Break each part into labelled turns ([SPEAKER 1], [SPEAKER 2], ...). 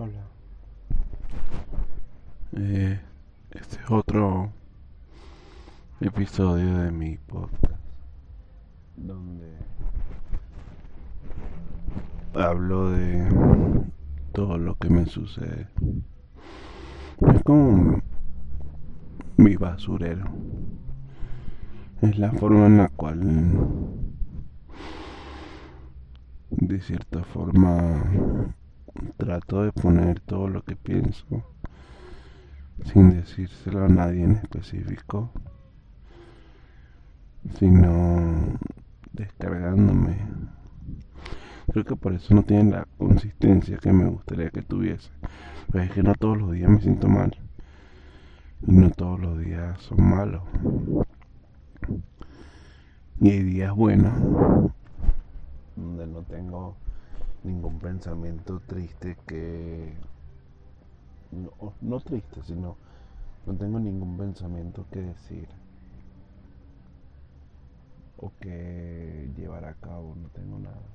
[SPEAKER 1] Hola. Eh, este es otro episodio de mi podcast donde hablo de todo lo que me sucede. Es como mi basurero. Es la forma en la cual de cierta forma trato de poner todo lo que pienso sin decírselo a nadie en específico, sino descargándome. Creo que por eso no tiene la consistencia que me gustaría que tuviese. Pues es que no todos los días me siento mal. Y no todos los días son malos. Y hay días buenos donde no tengo ningún pensamiento triste que... No, triste, sino no tengo ningún pensamiento que decir o que llevar a cabo, no tengo nada.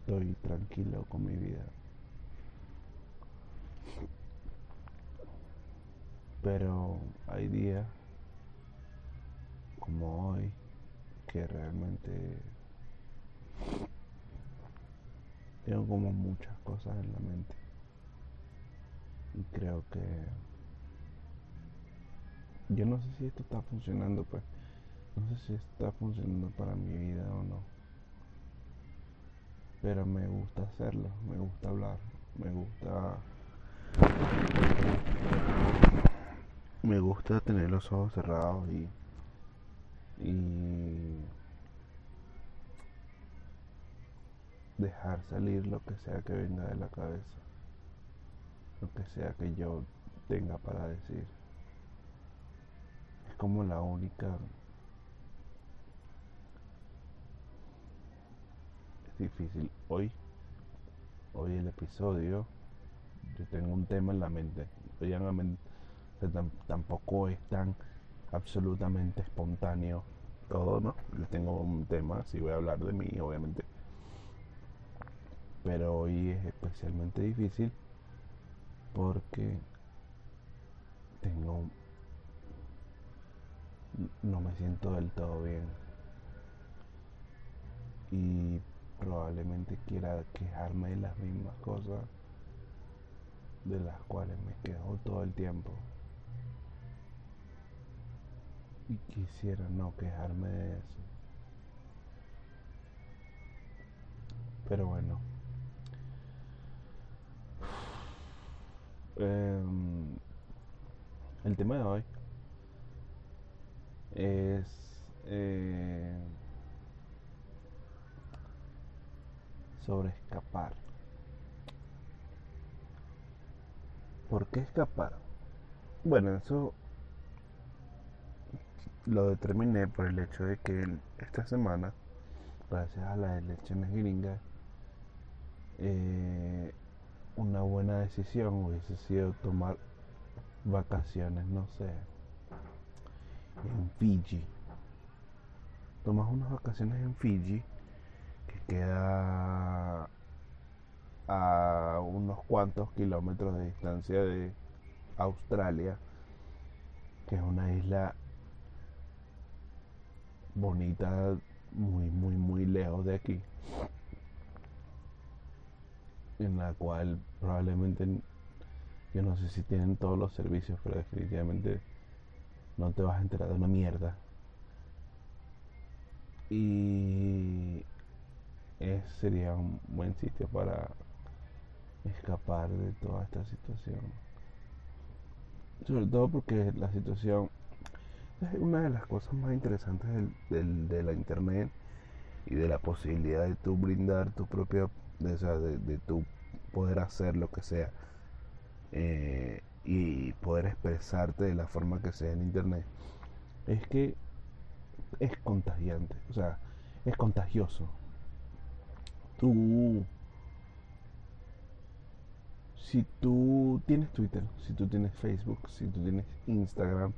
[SPEAKER 1] Estoy tranquilo con mi vida. Pero hay días como hoy que realmente tengo como muchas cosas en la mente. Y creo que yo no sé si esto está funcionando, pues no sé si está funcionando para mi vida o no. Pero me gusta hacerlo, me gusta hablar, me gusta me gusta tener los ojos cerrados y dejar salir lo que sea que venga de la cabeza, lo que sea que yo tenga para decir. Es como la única... Es difícil. Hoy, hoy el episodio, yo tengo un tema en la mente. tampoco es tan absolutamente espontáneo todo, ¿no? Yo tengo un tema, si voy a hablar de mí, obviamente pero hoy es especialmente difícil porque tengo no me siento del todo bien. Y probablemente quiera quejarme de las mismas cosas de las cuales me quejo todo el tiempo. Y quisiera no quejarme de eso. Pero bueno Em, el tema de hoy es eh, sobre escapar. ¿Por qué escapar? Bueno, eso lo determiné por el hecho de que esta semana, gracias a las elecciones gringas, eh, una buena decisión hubiese sido tomar vacaciones, no sé, en Fiji. Tomas unas vacaciones en Fiji, que queda a unos cuantos kilómetros de distancia de Australia, que es una isla bonita, muy, muy, muy lejos de aquí en la cual probablemente yo no sé si tienen todos los servicios, pero definitivamente no te vas a enterar de una mierda. Y sería un buen sitio para escapar de toda esta situación. Sobre todo porque la situación es una de las cosas más interesantes del, de la internet y de la posibilidad de tú brindar tu propia de, de, de tu poder hacer lo que sea eh, y poder expresarte de la forma que sea en internet, es que es contagiante, o sea, es contagioso. Tú, si tú tienes Twitter, si tú tienes Facebook, si tú tienes Instagram,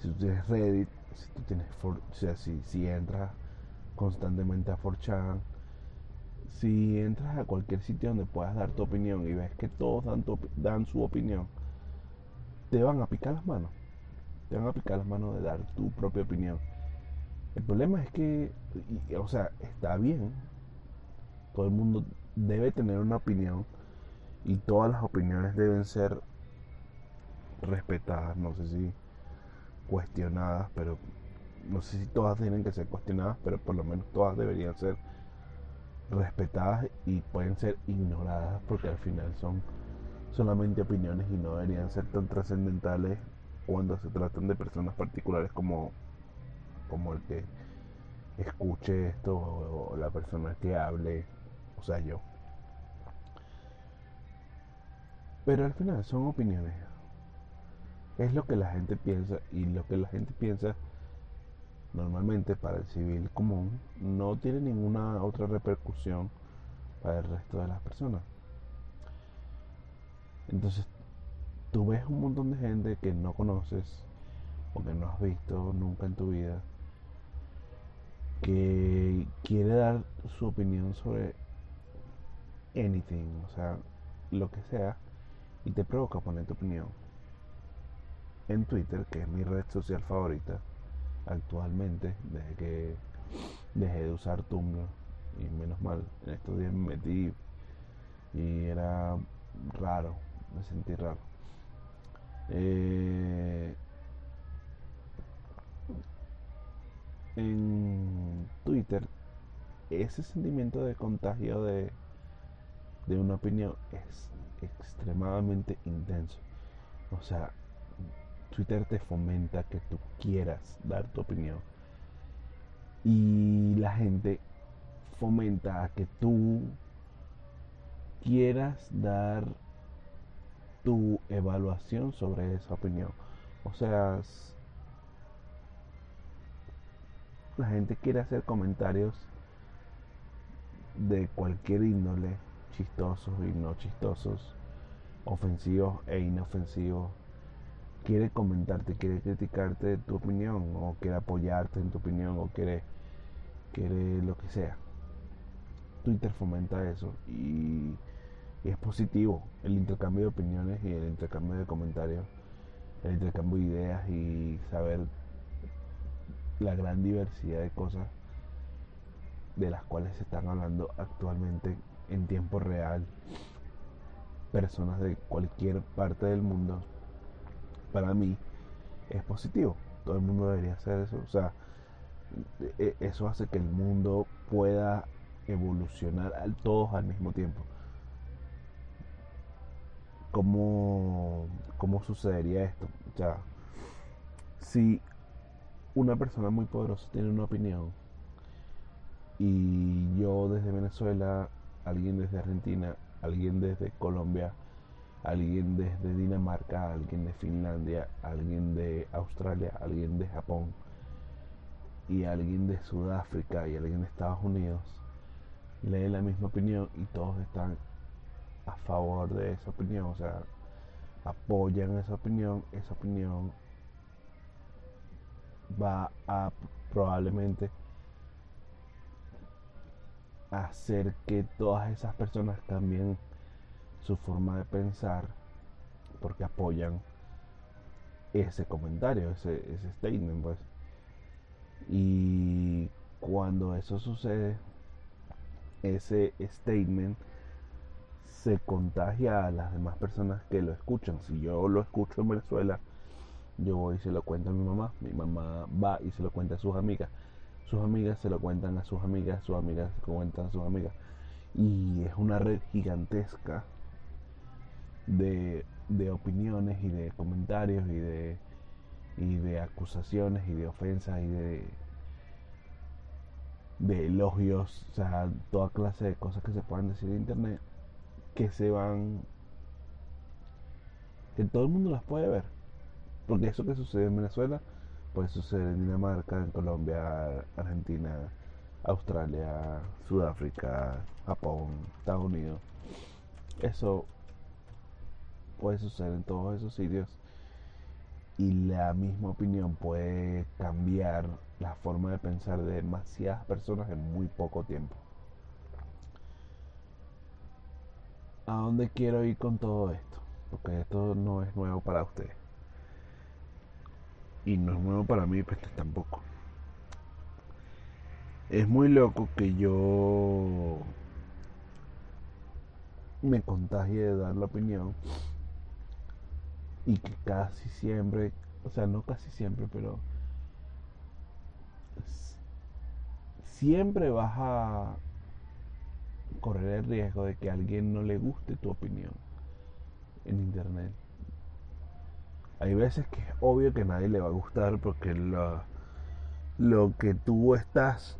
[SPEAKER 1] si tú tienes Reddit, si tú tienes, o sea, si, si entras constantemente a 4chan, si entras a cualquier sitio donde puedas dar tu opinión y ves que todos dan, dan su opinión, te van a picar las manos. Te van a picar las manos de dar tu propia opinión. El problema es que, o sea, está bien. Todo el mundo debe tener una opinión y todas las opiniones deben ser respetadas. No sé si cuestionadas, pero no sé si todas tienen que ser cuestionadas, pero por lo menos todas deberían ser respetadas y pueden ser ignoradas porque al final son solamente opiniones y no deberían ser tan trascendentales cuando se tratan de personas particulares como, como el que escuche esto o, la persona que hable, o sea, yo. Pero al final son opiniones. Es lo que la gente piensa y lo que la gente piensa normalmente para el civil común no tiene ninguna otra repercusión para el resto de las personas. Entonces, tú ves un montón de gente que no conoces o que no has visto nunca en tu vida que quiere dar su opinión sobre anything, o sea, lo que sea, y te provoca poner tu opinión. En Twitter, que es mi red social favorita, actualmente, desde que dejé de usar Tumblr, y menos mal, en estos días me metí y era raro, me sentí raro. Eh, en Twitter, ese sentimiento de contagio de, de una opinión es extremadamente intenso. O sea, Twitter te fomenta que tú quieras dar tu opinión. Y la gente fomenta a que tú quieras dar tu evaluación sobre esa opinión. O sea, la gente quiere hacer comentarios de cualquier índole, chistosos y no chistosos, ofensivos e inofensivos quiere comentarte, quiere criticarte tu opinión, o quiere apoyarte en tu opinión, o quiere, quiere lo que sea. Twitter fomenta eso y, es positivo el intercambio de opiniones y el intercambio de comentarios, el intercambio de ideas y saber la gran diversidad de cosas de las cuales se están hablando actualmente en tiempo real. Personas de cualquier parte del mundo para mí es positivo. Todo el mundo debería hacer eso. O sea, e, eso hace que el mundo pueda evolucionar todos al mismo tiempo. ¿Cómo, ¿Cómo sucedería esto? O sea, si una persona muy poderosa tiene una opinión y yo desde Venezuela, alguien desde Argentina, alguien desde Colombia, alguien desde Dinamarca, alguien de Finlandia, alguien de Australia, alguien de Japón y alguien de Sudáfrica y alguien de Estados Unidos lee la misma opinión y todos están a favor de esa opinión, o sea, apoyan esa opinión, esa opinión va a probablemente hacer que todas esas personas cambien su forma de pensar porque apoyan ese comentario, ese, ese statement, pues. Y cuando eso sucede, ese statement se contagia a las demás personas que lo escuchan. Si yo lo escucho en Venezuela, yo voy y se lo cuento a mi mamá, mi mamá va y se lo cuenta a sus amigas, sus amigas se lo cuentan a sus amigas, sus amigas se lo cuentan a sus amigas. Y es una red gigantesca de, opiniones y de comentarios y de, y de acusaciones y de ofensas y de, de elogios, o sea, toda clase de cosas que se puedan decir en internet que se van, que todo el mundo las puede ver. Porque eso que sucede en Venezuela puede suceder en Dinamarca, en Colombia, Argentina, Australia, Sudáfrica, Japón, Estados Unidos. Eso puede suceder en todos esos sitios y la misma opinión puede cambiar la forma de pensar de demasiadas personas en muy poco tiempo. ¿A dónde quiero ir con todo esto? Porque esto no es nuevo para ustedes. Y no es nuevo para mí, pues tampoco. Es muy loco que yo me contagie de dar la opinión y que casi siempre, o sea, no casi siempre, pero siempre vas a correr el riesgo de que a alguien no le guste tu opinión en internet. Hay veces que es obvio que a nadie le va a gustar porque lo, lo que tú estás,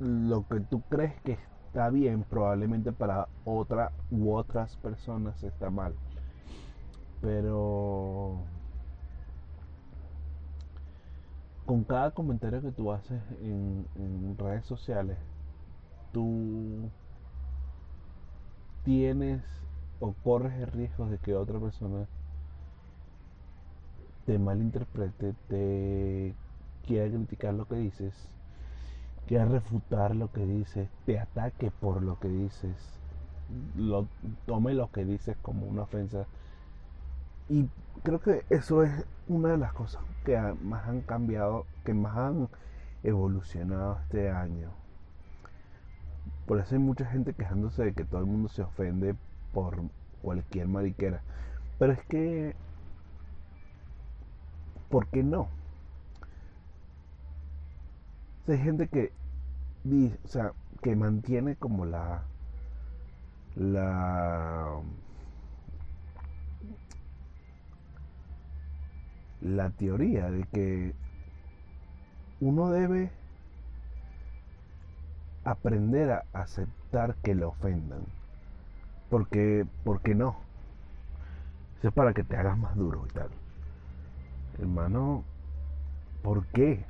[SPEAKER 1] lo que tú crees que está bien, probablemente para otra u otras personas está mal. Pero con cada comentario que tú haces en, redes sociales, tú tienes o corres el riesgo de que otra persona te malinterprete, te quiera criticar lo que dices, quiera refutar lo que dices, te ataque por lo que dices, tome lo que dices como una ofensa y creo que eso es una de las cosas que más han cambiado, que más han evolucionado este año. Por eso hay mucha gente quejándose de que todo el mundo se ofende por cualquier mariquera. Pero es que, ¿por qué no? hay gente que, o sea, que mantiene como la, la la teoría de que uno debe aprender a aceptar que le ofendan. Porque, porque no. Eso es para que te hagas más duro y tal. Hermano, ¿por qué?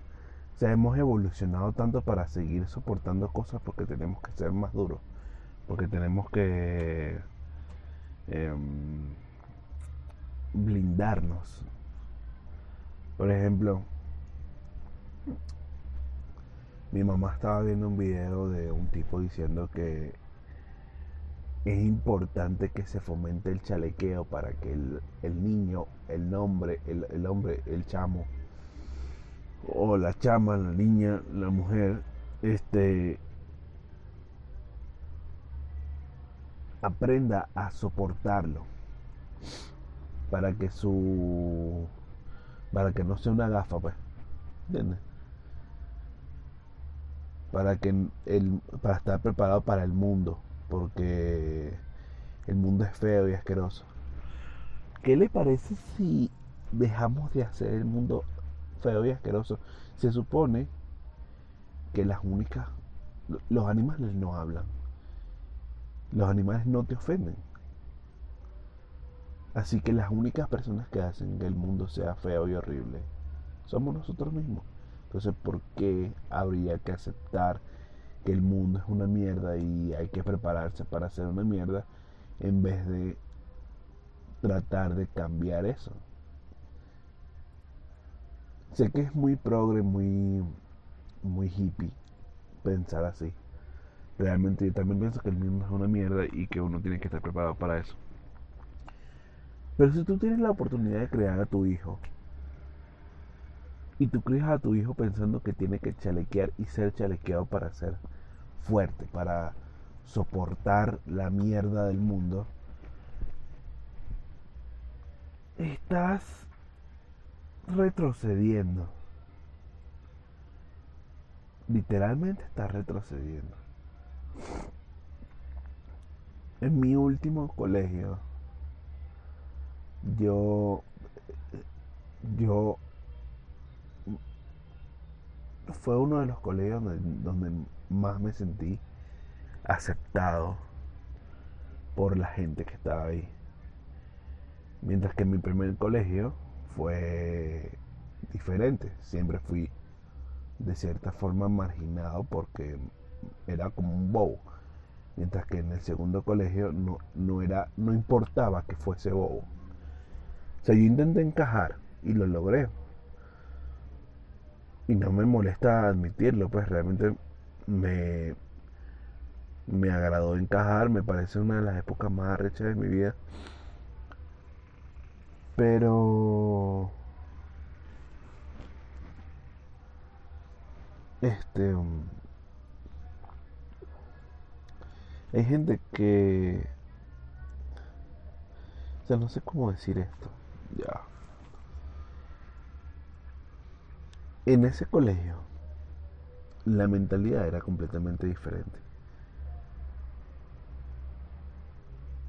[SPEAKER 1] O sea, hemos evolucionado tanto para seguir soportando cosas porque tenemos que ser más duros. Porque tenemos que em, blindarnos por ejemplo, mi mamá estaba viendo un video de un tipo diciendo que es importante que se fomente el chalequeo para que el, niño, el nombre, el, el, hombre, el chamo, o la chama, la niña, la mujer, este aprenda a soportarlo para que su para que no sea una gafa, pues. ¿Entiendes? Para que el, para estar preparado para el mundo, porque el mundo es feo y asqueroso. ¿Qué le parece si dejamos de hacer el mundo feo y asqueroso? Se supone que las únicas los animales no hablan. Los animales no te ofenden. Así que las únicas personas que hacen que el mundo sea feo y horrible somos nosotros mismos. Entonces, ¿por qué habría que aceptar que el mundo es una mierda y hay que prepararse para hacer una mierda en vez de tratar de cambiar eso? Sé que es muy progre, muy, muy hippie pensar así. Realmente yo también pienso que el mundo es una mierda y que uno tiene que estar preparado para eso. Pero si tú tienes la oportunidad de crear a tu hijo y tú creas a tu hijo pensando que tiene que chalequear y ser chalequeado para ser fuerte, para soportar la mierda del mundo, estás retrocediendo. Literalmente estás retrocediendo. En mi último colegio, yo, yo, fue uno de los colegios donde, más me sentí aceptado por la gente que estaba ahí. Mientras que mi primer colegio fue diferente. Siempre fui de cierta forma marginado porque era como un bobo. Mientras que en el segundo colegio no, no, era, no importaba que fuese bobo. O sea, yo intenté encajar y lo logré. Y no me molesta admitirlo, pues realmente me, me agradó encajar, me parece una de las épocas más arrechas de mi vida. Pero este um, hay gente que o sea, no sé cómo decir esto. Ya. En ese colegio la mentalidad era completamente diferente.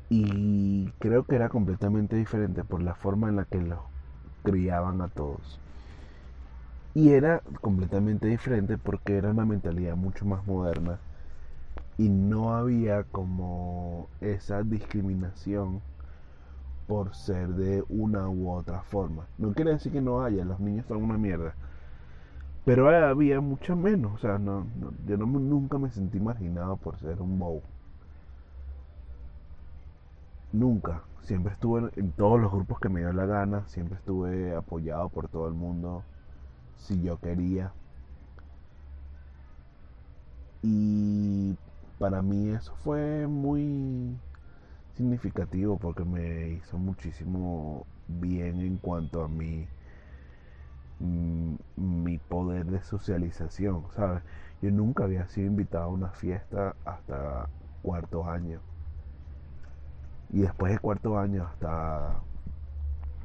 [SPEAKER 1] Y creo que era completamente diferente por la forma en la que los criaban a todos. Y era completamente diferente porque era una mentalidad mucho más moderna y no había como esa discriminación por ser de una u otra forma. No quiere decir que no haya, los niños son una mierda. Pero había mucho menos, o sea, no, yo no, nunca me sentí marginado por ser un bow. Nunca. Siempre estuve en, todos los grupos que me dio la gana, siempre estuve apoyado por todo el mundo si yo quería. Y para mí eso fue muy significativo porque me hizo muchísimo bien en cuanto a mi mm, mi poder de socialización, ¿sabes? Yo nunca había sido invitado a una fiesta hasta cuarto año. Y después de cuarto año hasta...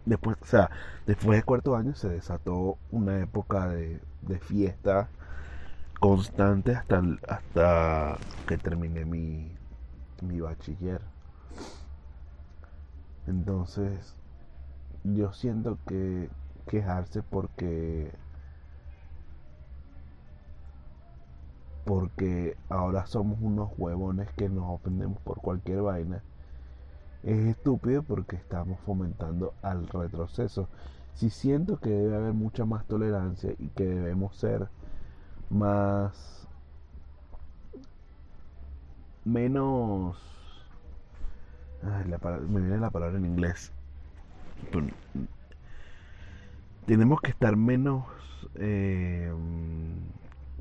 [SPEAKER 1] Después, o sea, después de cuarto año se desató una época de, de fiesta constante hasta, hasta que terminé mi, mi bachiller. Entonces, yo siento que quejarse porque porque ahora somos unos huevones que nos ofendemos por cualquier vaina es estúpido porque estamos fomentando al retroceso. Si siento que debe haber mucha más tolerancia y que debemos ser más menos me viene la palabra en inglés tenemos que estar menos eh,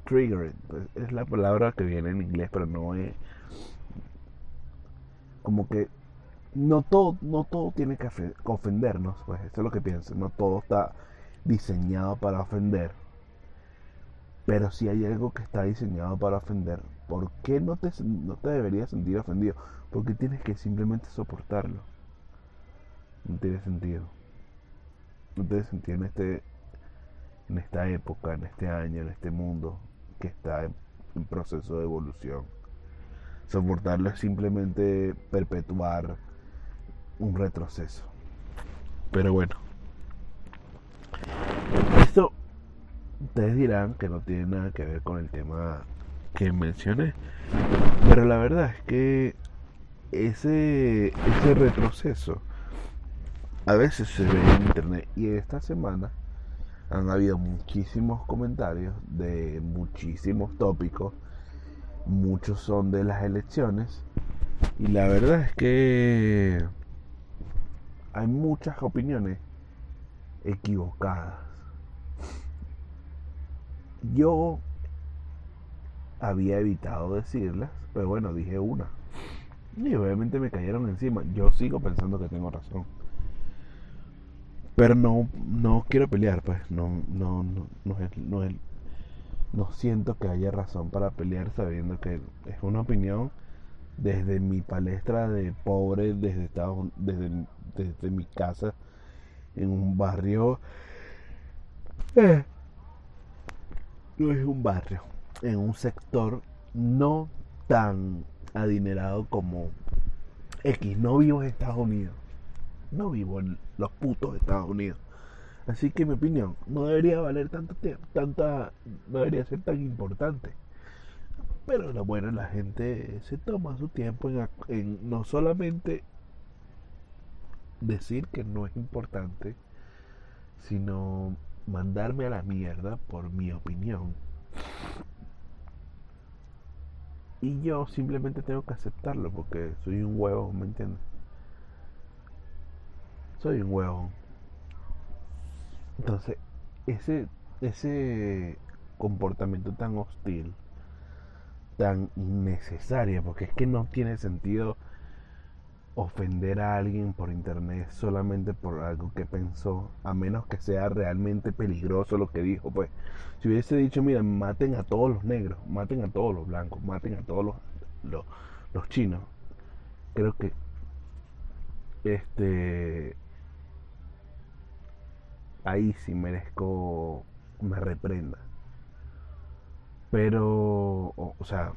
[SPEAKER 1] triggered pues, es la palabra que viene en inglés pero no es como que no todo, no todo tiene que ofendernos, pues eso es lo que pienso, no todo está diseñado para ofender. Pero si hay algo que está diseñado para ofender, ¿por qué no te, no te deberías sentir ofendido? Porque tienes que simplemente soportarlo. No tiene sentido. No tiene sentido en este en esta época, en este año, en este mundo que está en proceso de evolución. Soportarlo es simplemente perpetuar un retroceso. Pero bueno. Esto ustedes dirán que no tiene nada que ver con el tema que mencioné. Pero la verdad es que ese, ese retroceso a veces se ve en internet. Y esta semana han habido muchísimos comentarios de muchísimos tópicos. Muchos son de las elecciones. Y la verdad es que hay muchas opiniones equivocadas. Yo había evitado decirlas, pero bueno, dije una. Y obviamente me cayeron encima. Yo sigo pensando que tengo razón. Pero no, no quiero pelear, pues. No, no, no, no, es, no, es, no siento que haya razón para pelear sabiendo que es una opinión desde mi palestra de pobre, desde, Estados, desde, desde mi casa, en un barrio... Eh, no es un barrio, en un sector no tan adinerado como X. No vivo en Estados Unidos. No vivo en los putos Estados Unidos. Así que mi opinión no debería valer tanto tiempo, tanta, no debería ser tan importante. Pero lo bueno, la gente se toma su tiempo en, no solamente decir que no es importante, sino mandarme a la mierda por mi opinión. Y yo simplemente tengo que aceptarlo porque soy un huevo, ¿me entiendes? Soy un huevo. Entonces, ese, ese comportamiento tan hostil tan innecesaria, porque es que no tiene sentido ofender a alguien por internet solamente por algo que pensó, a menos que sea realmente peligroso lo que dijo, pues si hubiese dicho, mira, maten a todos los negros, maten a todos los blancos, maten a todos los, los, los chinos, creo que este ahí sí merezco una reprenda. Pero, o, sea,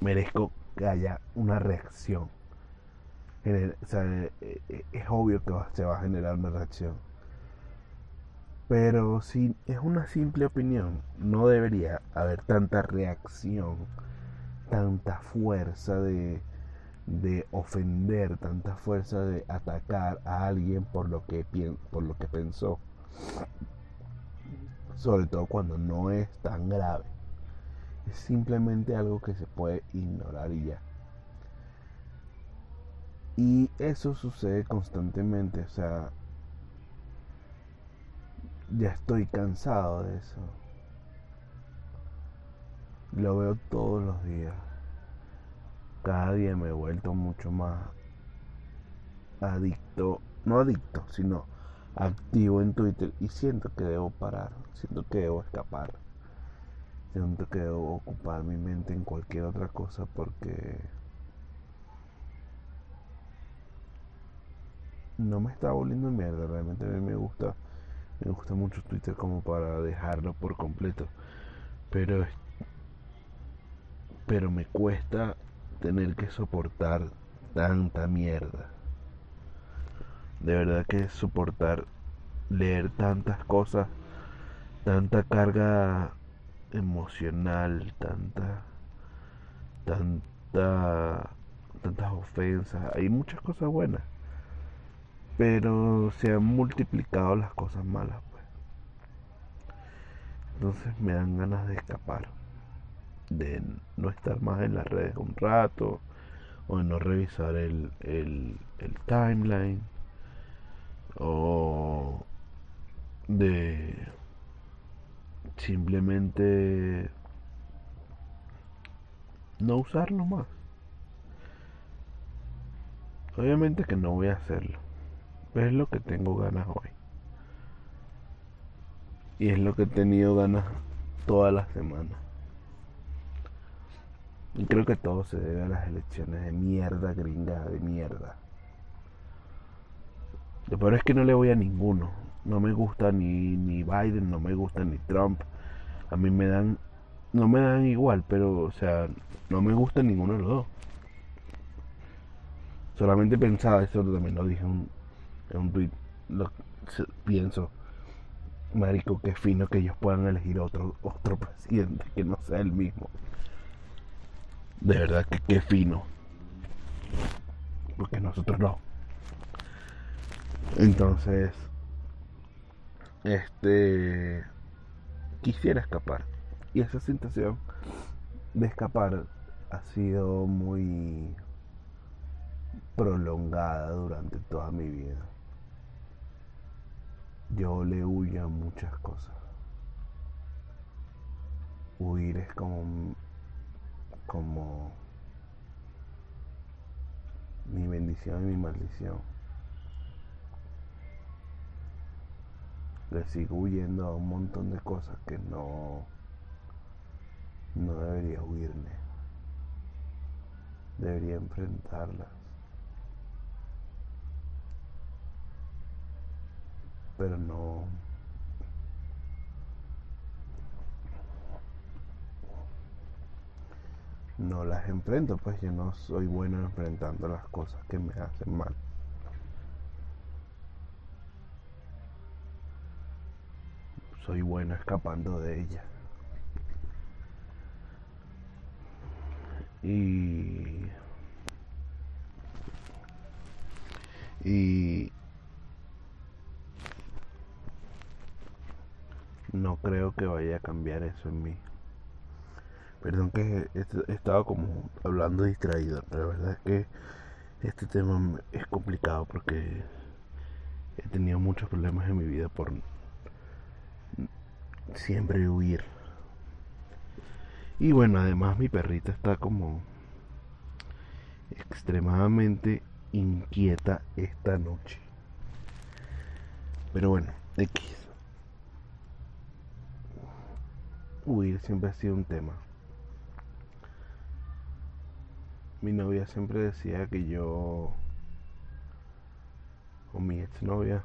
[SPEAKER 1] merezco que haya una reacción. O sea, eh, eh, es obvio que se va a generar una reacción. Pero si es una simple opinión, no debería haber tanta reacción, tanta fuerza de, de ofender, tanta fuerza de atacar a alguien por lo que, por lo que pensó sobre todo cuando no es tan grave. Es simplemente algo que se puede ignorar y ya. Y eso sucede constantemente, o sea, ya estoy cansado de eso. Lo veo todos los días. Cada día me he vuelto mucho más adicto, no adicto, sino activo en Twitter y siento que debo parar, siento que debo escapar, siento que debo ocupar mi mente en cualquier otra cosa porque no me está volviendo mierda, realmente a mí me gusta, me gusta mucho Twitter como para dejarlo por completo, pero pero me cuesta tener que soportar tanta mierda. De verdad que soportar leer tantas cosas, tanta carga emocional, tanta, tanta, tantas ofensas. Hay muchas cosas buenas, pero se han multiplicado las cosas malas, pues. Entonces me dan ganas de escapar, de no estar más en las redes un rato, o de no revisar el, el, el timeline o de simplemente no usarlo más. Obviamente que no voy a hacerlo, es lo que tengo ganas hoy. Y es lo que he tenido ganas toda la semana. Y creo que todo se debe a las elecciones de mierda, gringa de mierda. Lo es que no le voy a ninguno. No me gusta ni, ni Biden, no me gusta ni Trump. A mí me dan, no me dan igual, pero, o sea, no me gusta ninguno de los dos. Solamente pensaba, eso también lo dije en un, tweet, pienso, marico, qué fino que ellos puedan elegir otro, otro presidente que no sea el mismo. De verdad que qué fino. Porque nosotros no. Entonces, este, quisiera escapar. Y esa sensación de escapar ha sido muy prolongada durante toda mi vida. Yo le huyo a muchas cosas. Huir es como, como mi bendición y mi maldición. le sigo huyendo a un montón de cosas que no, no debería huirme. Debería enfrentarlas. Pero no. No las enfrento, pues yo no soy bueno enfrentando las cosas que me hacen mal. soy bueno escapando de ella. Y, y no creo que vaya a cambiar eso en mí. Perdón que he estado como hablando distraído, pero la verdad es que este tema es complicado porque he tenido muchos problemas en mi vida por siempre huir. Y bueno, además mi perrita está como extremadamente inquieta esta noche. Pero bueno, X. Huir siempre ha sido un tema. Mi novia siempre decía que yo, o mi exnovia,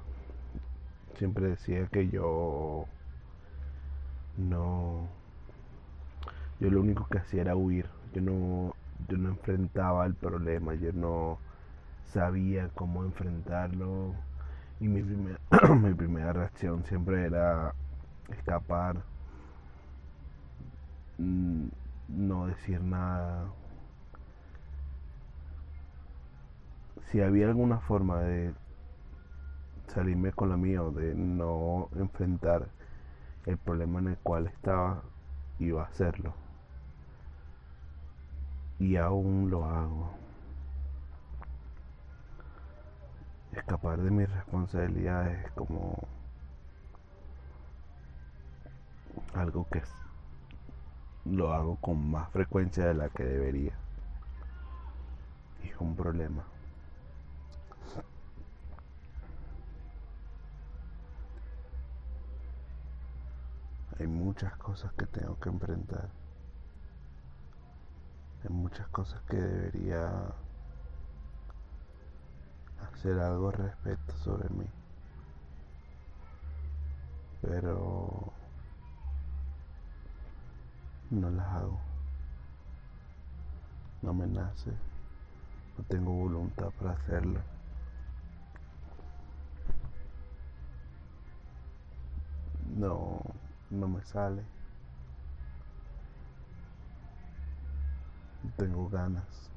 [SPEAKER 1] siempre decía que yo no, yo lo único que hacía era huir. Yo no, yo no enfrentaba el problema, yo no sabía cómo enfrentarlo y mi, mi primera reacción siempre era escapar, no decir nada. Si había alguna forma de salirme con la mía o de no enfrentar el problema en el cual estaba, iba a hacerlo. Y aún lo hago. escapar de mis responsabilidades como algo que lo hago con más frecuencia de la que debería. Es un problema. Hay muchas cosas que tengo que enfrentar. Hay muchas cosas que debería hacer algo al respecto sobre mí. Pero no las hago. No me nace. No tengo voluntad para hacerlo. No, no me sale. No tengo ganas.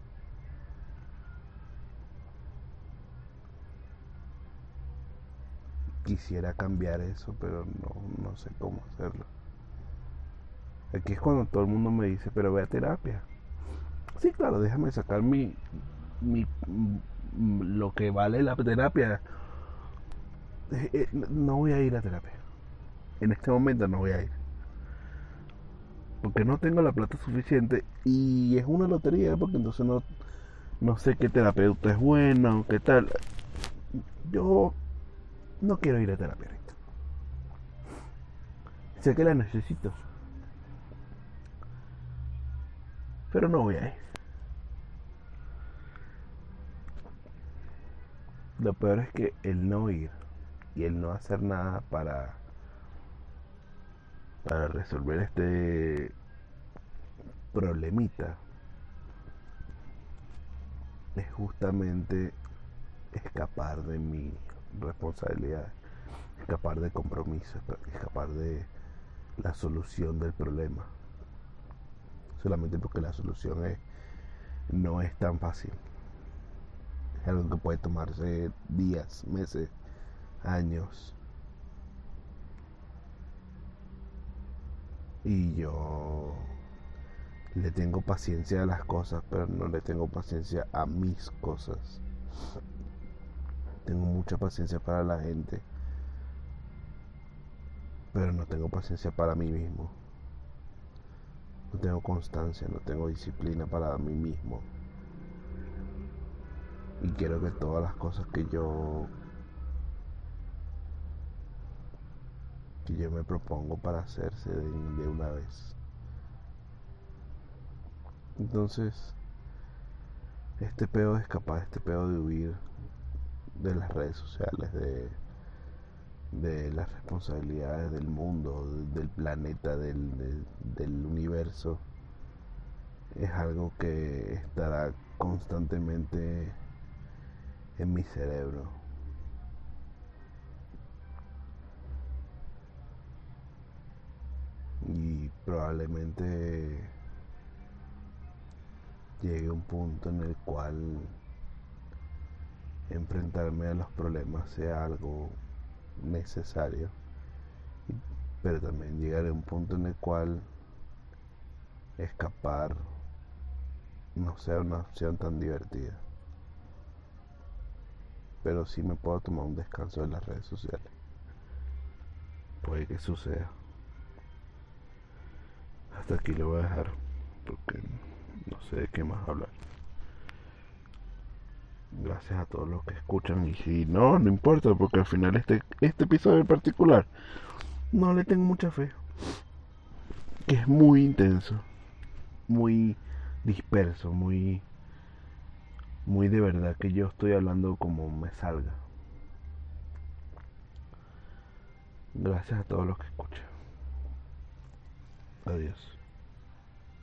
[SPEAKER 1] quisiera cambiar eso, pero no, no sé cómo hacerlo. Aquí es cuando todo el mundo me dice, pero ve a terapia. Sí, claro, déjame sacar mi, mi lo que vale la terapia. Eh, eh, no voy a ir a terapia. En este momento no voy a ir. Porque no tengo la plata suficiente y es una lotería porque entonces no, no sé qué terapeuta es bueno, qué tal. Yo no quiero ir a terapia Sé que la necesito. Pero no voy a ir. Lo peor es que el no ir y el no hacer nada para para resolver este problemita es justamente escapar de mi responsabilidad, escapar de compromisos, escapar de la solución del problema. Solamente porque la solución es, no es tan fácil. Es algo que puede tomarse días, meses, años. Y yo le tengo paciencia a las cosas, pero no le tengo paciencia a mis cosas. Tengo mucha paciencia para la gente, pero no tengo paciencia para mí mismo. No tengo constancia, no tengo disciplina para mí mismo. Y quiero que todas las cosas que yo que yo me propongo para hacerse de, de una vez. Entonces, este pedo de escapar, este pedo de huir, de las redes sociales, de, de las responsabilidades del mundo, del planeta, del, del universo, es algo que estará constantemente en mi cerebro. Y probablemente llegue un punto en el cual enfrentarme a los problemas sea algo necesario, pero también llegar a un punto en el cual escapar no sea una opción tan divertida. Pero sí me puedo tomar un descanso de las redes sociales. Puede que suceda. Hasta aquí lo voy a dejar. porque no sé de qué más hablar. Gracias a todos los que escuchan y si no, no importa porque al final este, este episodio en particular no le tengo mucha fe. Que es muy intenso, muy disperso, muy muy de verdad que yo estoy hablando como me salga. Gracias a todos los que escuchan. Adiós.